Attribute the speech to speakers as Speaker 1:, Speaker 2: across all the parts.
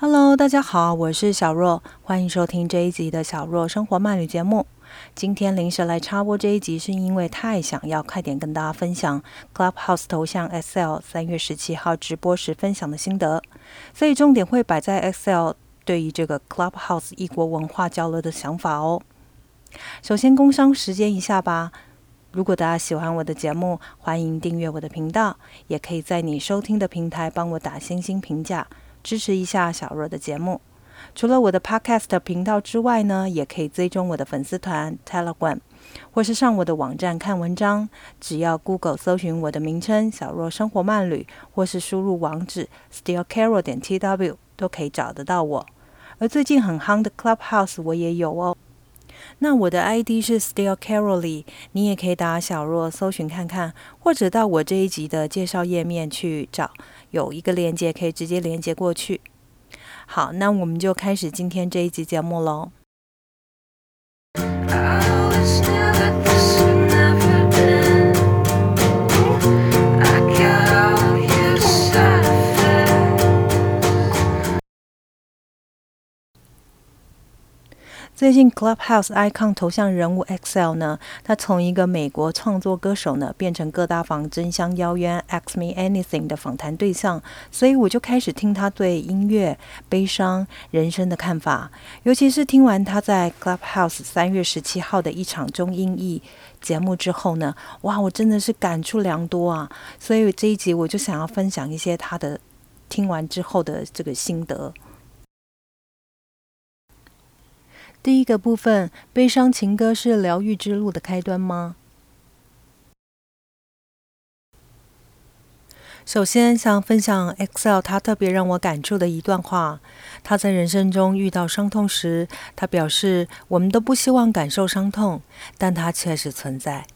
Speaker 1: Hello，大家好，我是小若，欢迎收听这一集的小若生活慢旅节目。今天临时来插播这一集，是因为太想要快点跟大家分享 Clubhouse 头像 Excel 三月十七号直播时分享的心得，所以重点会摆在 Excel 对于这个 Clubhouse 异国文化交流的想法哦。首先，工商时间一下吧。如果大家喜欢我的节目，欢迎订阅我的频道，也可以在你收听的平台帮我打星星评价，支持一下小若的节目。除了我的 Podcast 频道之外呢，也可以追踪我的粉丝团 Telegram，或是上我的网站看文章。只要 Google 搜寻我的名称“小若生活慢旅”，或是输入网址 stillcarol 点 tw，都可以找得到我。而最近很夯的 Clubhouse 我也有哦。那我的 ID 是 Still Caroly，你也可以打小若搜寻看看，或者到我这一集的介绍页面去找，有一个链接可以直接连接过去。好，那我们就开始今天这一集节目喽。最近 Clubhouse icon 头像人物 XL 呢，他从一个美国创作歌手呢，变成各大房争相邀约 Ask Me Anything 的访谈对象，所以我就开始听他对音乐、悲伤、人生的看法。尤其是听完他在 Clubhouse 三月十七号的一场中英译节目之后呢，哇，我真的是感触良多啊！所以这一集我就想要分享一些他的听完之后的这个心得。第一个部分，悲伤情歌是疗愈之路的开端吗？首先想分享 Excel 他特别让我感触的一段话。他在人生中遇到伤痛时，他表示：“我们都不希望感受伤痛，但它确实存在。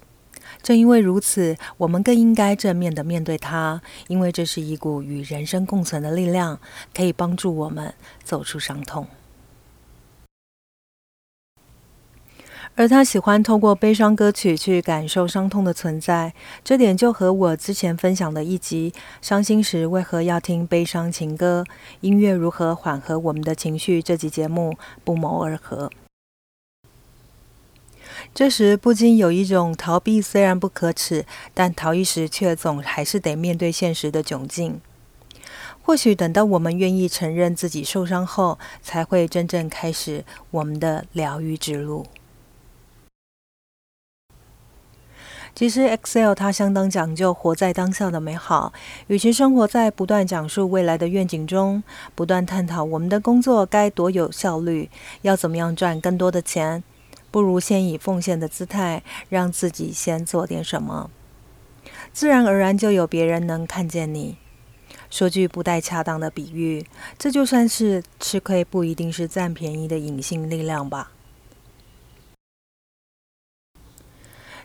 Speaker 1: 正因为如此，我们更应该正面的面对它，因为这是一股与人生共存的力量，可以帮助我们走出伤痛。”而他喜欢透过悲伤歌曲去感受伤痛的存在，这点就和我之前分享的一集“伤心时为何要听悲伤情歌？音乐如何缓和我们的情绪”这集节目不谋而合。这时不禁有一种逃避虽然不可耻，但逃逸时却总还是得面对现实的窘境。或许等到我们愿意承认自己受伤后，才会真正开始我们的疗愈之路。其实，Excel 它相当讲究活在当下的美好。与其生活在不断讲述未来的愿景中，不断探讨我们的工作该多有效率，要怎么样赚更多的钱，不如先以奉献的姿态，让自己先做点什么，自然而然就有别人能看见你。说句不带恰当的比喻，这就算是吃亏，不一定是占便宜的隐性力量吧。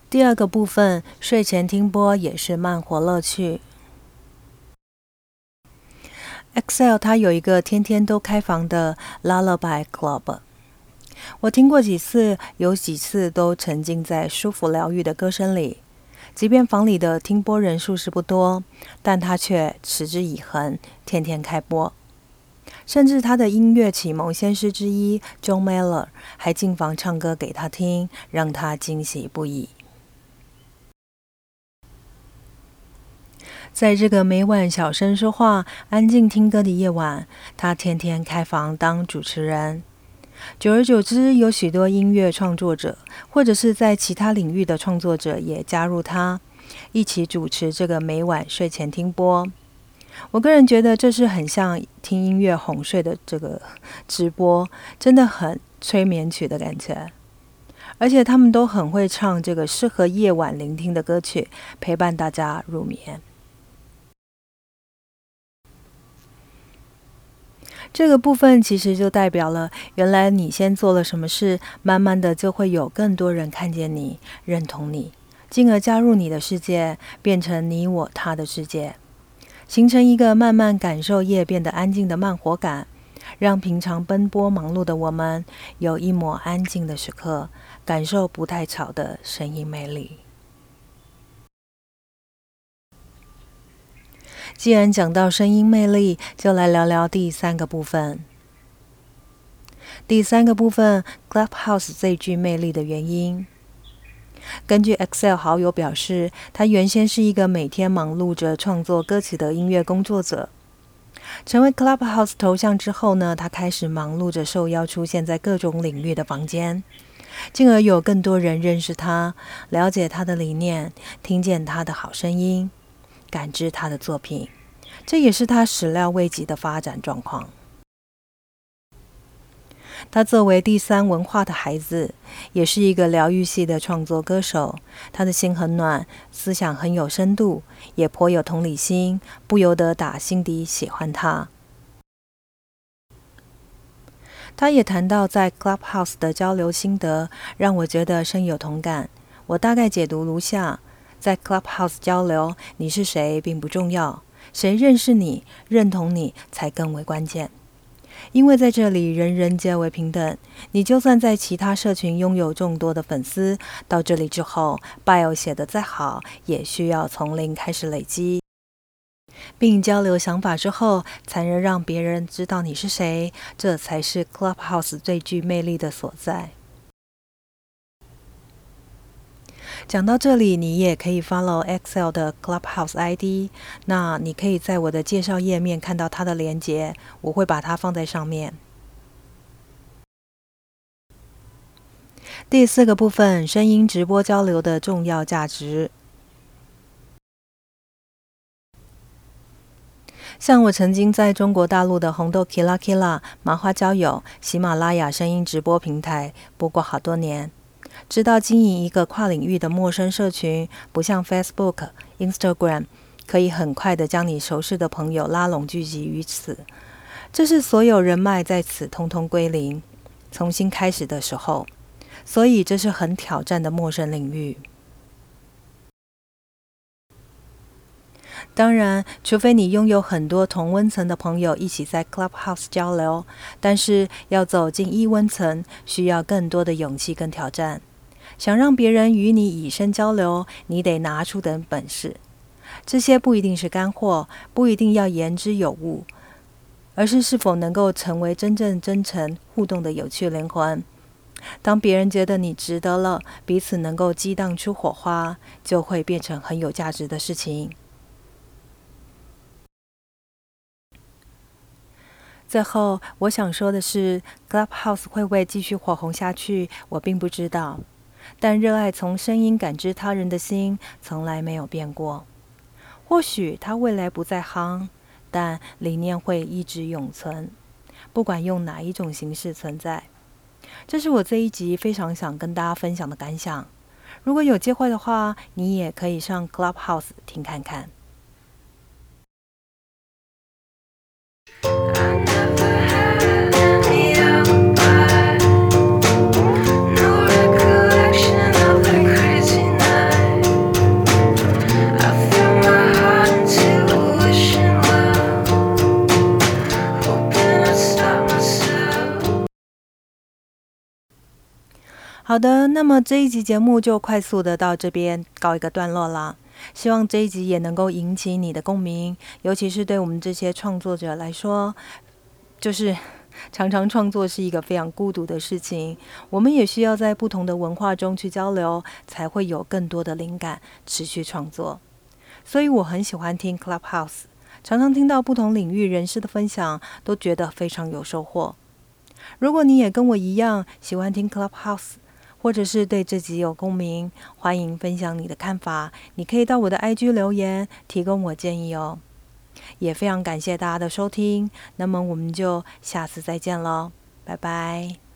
Speaker 1: 第二个部分，睡前听播也是慢活乐趣。Excel 它有一个天天都开房的 Lullaby Club，我听过几次，有几次都沉浸在舒服疗愈的歌声里。即便房里的听播人数是不多，但他却持之以恒，天天开播。甚至他的音乐启蒙先师之一 John Mayer 还进房唱歌给他听，让他惊喜不已。在这个每晚小声说话、安静听歌的夜晚，他天天开房当主持人。久而久之，有许多音乐创作者，或者是在其他领域的创作者也加入他，一起主持这个每晚睡前听播。我个人觉得这是很像听音乐哄睡的这个直播，真的很催眠曲的感觉。而且他们都很会唱这个适合夜晚聆听的歌曲，陪伴大家入眠。这个部分其实就代表了，原来你先做了什么事，慢慢的就会有更多人看见你、认同你，进而加入你的世界，变成你我他的世界，形成一个慢慢感受夜变得安静的慢活感，让平常奔波忙碌的我们有一抹安静的时刻，感受不太吵的声音魅力。既然讲到声音魅力，就来聊聊第三个部分。第三个部分，Clubhouse 最具魅力的原因。根据 Excel 好友表示，他原先是一个每天忙碌着创作歌曲的音乐工作者。成为 Clubhouse 头像之后呢，他开始忙碌着受邀出现在各种领域的房间，进而有更多人认识他，了解他的理念，听见他的好声音，感知他的作品。这也是他始料未及的发展状况。他作为第三文化的孩子，也是一个疗愈系的创作歌手。他的心很暖，思想很有深度，也颇有同理心，不由得打心底喜欢他。他也谈到在 Clubhouse 的交流心得，让我觉得深有同感。我大概解读如下：在 Clubhouse 交流，你是谁并不重要，谁认识你、认同你才更为关键。因为在这里，人人皆为平等。你就算在其他社群拥有众多的粉丝，到这里之后，bio 写的再好，也需要从零开始累积，并交流想法之后，才能让别人知道你是谁。这才是 Clubhouse 最具魅力的所在。讲到这里，你也可以 follow Excel 的 Clubhouse ID。那你可以在我的介绍页面看到它的连接，我会把它放在上面。第四个部分，声音直播交流的重要价值。像我曾经在中国大陆的红豆 Kila Kila、麻花交友、喜马拉雅声音直播平台播过好多年。知道经营一个跨领域的陌生社群，不像 Facebook、Instagram，可以很快的将你熟识的朋友拉拢聚集于此。这是所有人脉在此通通归零，重新开始的时候。所以这是很挑战的陌生领域。当然，除非你拥有很多同温层的朋友一起在 Clubhouse 交流，但是要走进异温层，需要更多的勇气跟挑战。想让别人与你以身交流，你得拿出点本事。这些不一定是干货，不一定要言之有物，而是是否能够成为真正真诚互动的有趣灵魂。当别人觉得你值得了，彼此能够激荡出火花，就会变成很有价值的事情。最后，我想说的是，Clubhouse 会不会继续火红下去，我并不知道。但热爱从声音感知他人的心从来没有变过。或许他未来不再夯，但理念会一直永存，不管用哪一种形式存在。这是我这一集非常想跟大家分享的感想。如果有机会的话，你也可以上 Clubhouse 听看看。好的，那么这一集节目就快速的到这边告一个段落啦。希望这一集也能够引起你的共鸣，尤其是对我们这些创作者来说，就是常常创作是一个非常孤独的事情。我们也需要在不同的文化中去交流，才会有更多的灵感持续创作。所以我很喜欢听 Clubhouse，常常听到不同领域人士的分享，都觉得非常有收获。如果你也跟我一样喜欢听 Clubhouse，或者是对这集有共鸣，欢迎分享你的看法。你可以到我的 IG 留言，提供我建议哦。也非常感谢大家的收听，那么我们就下次再见喽，拜拜。